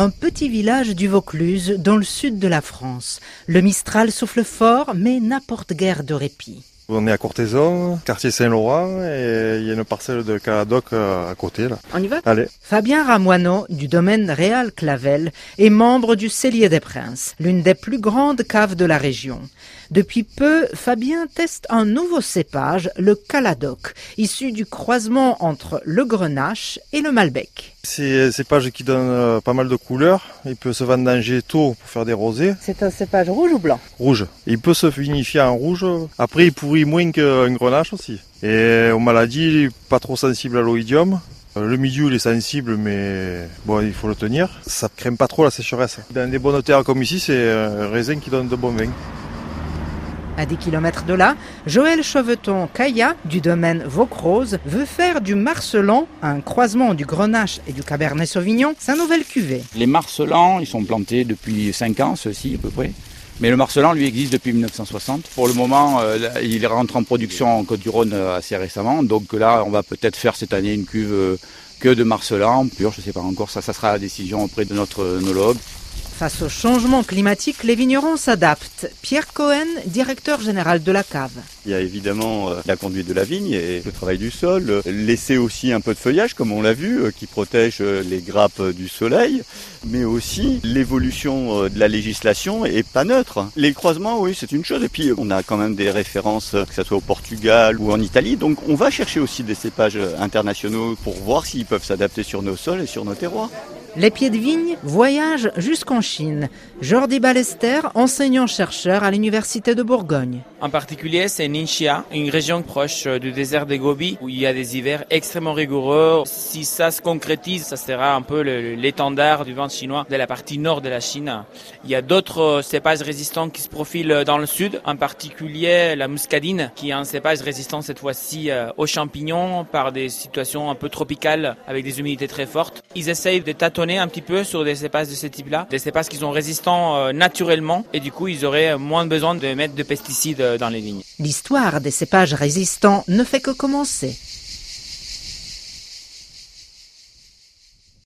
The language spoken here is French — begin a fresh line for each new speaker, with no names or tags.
un petit village du Vaucluse dans le sud de la France. Le Mistral souffle fort mais n'apporte guère de répit.
On est à Courtaison, quartier Saint-Laurent, et il y a une parcelle de Caladoc euh, à côté. Là.
On y va?
Allez.
Fabien Ramoineau, du domaine Réal Clavel, est membre du Cellier des Princes, l'une des plus grandes caves de la région. Depuis peu, Fabien teste un nouveau cépage, le Caladoc, issu du croisement entre le Grenache et le Malbec.
C'est un cépage qui donne euh, pas mal de couleurs. Il peut se vendanger tôt pour faire des rosés.
C'est un cépage rouge ou blanc?
Rouge. Il peut se vinifier en rouge. Après, il pourrit moins qu'un grenache aussi. Et aux maladies, pas trop sensible à l'oïdium. Euh, Le milieu il est sensible mais bon il faut le tenir. Ça crème pas trop la sécheresse. Dans des bonnes terres comme ici c'est un raisin qui donne de bons vins.
À 10 km de là, Joël Cheveton Caillat, du domaine Vaucrose, veut faire du Marcelan, un croisement du Grenache et du Cabernet Sauvignon, sa nouvelle cuvée.
Les marcelans, ils sont plantés depuis 5 ans, ceux-ci à peu près. Mais le marcelan, lui, existe depuis 1960. Pour le moment, euh, il rentre en production en Côte-du-Rhône euh, assez récemment. Donc là, on va peut-être faire cette année une cuve euh, que de marcelan pur. Je ne sais pas encore, ça, ça sera la décision auprès de notre œnologue.
Face au changement climatique, les vignerons s'adaptent. Pierre Cohen, directeur général de la cave.
Il y a évidemment euh, la conduite de la vigne et le travail du sol, euh, laisser aussi un peu de feuillage comme on l'a vu, euh, qui protège euh, les grappes du soleil, mais aussi l'évolution euh, de la législation est pas neutre. Les croisements, oui, c'est une chose, et puis on a quand même des références, que ce soit au Portugal ou en Italie, donc on va chercher aussi des cépages internationaux pour voir s'ils peuvent s'adapter sur nos sols et sur nos terroirs.
Les pieds de vigne voyagent jusqu'en Chine. Jordi Ballester, enseignant-chercheur à l'Université de Bourgogne.
En particulier, c'est Une région proche euh, du désert de Gobi, où il y a des hivers extrêmement rigoureux. Si ça se concrétise, ça sera un peu l'étendard du vin chinois de la partie nord de la Chine. Il y a d'autres euh, cépages résistants qui se profilent dans le sud, en particulier la muscadine, qui est un cépage résistant cette fois-ci euh, aux champignons par des situations un peu tropicales avec des humidités très fortes. Ils essayent de tâtonner un petit peu sur des cépages de ce type-là, des cépages qui sont résistants euh, naturellement et du coup ils auraient moins besoin de mettre de pesticides euh, dans les vignes.
L'histoire des cépages résistants ne fait que commencer.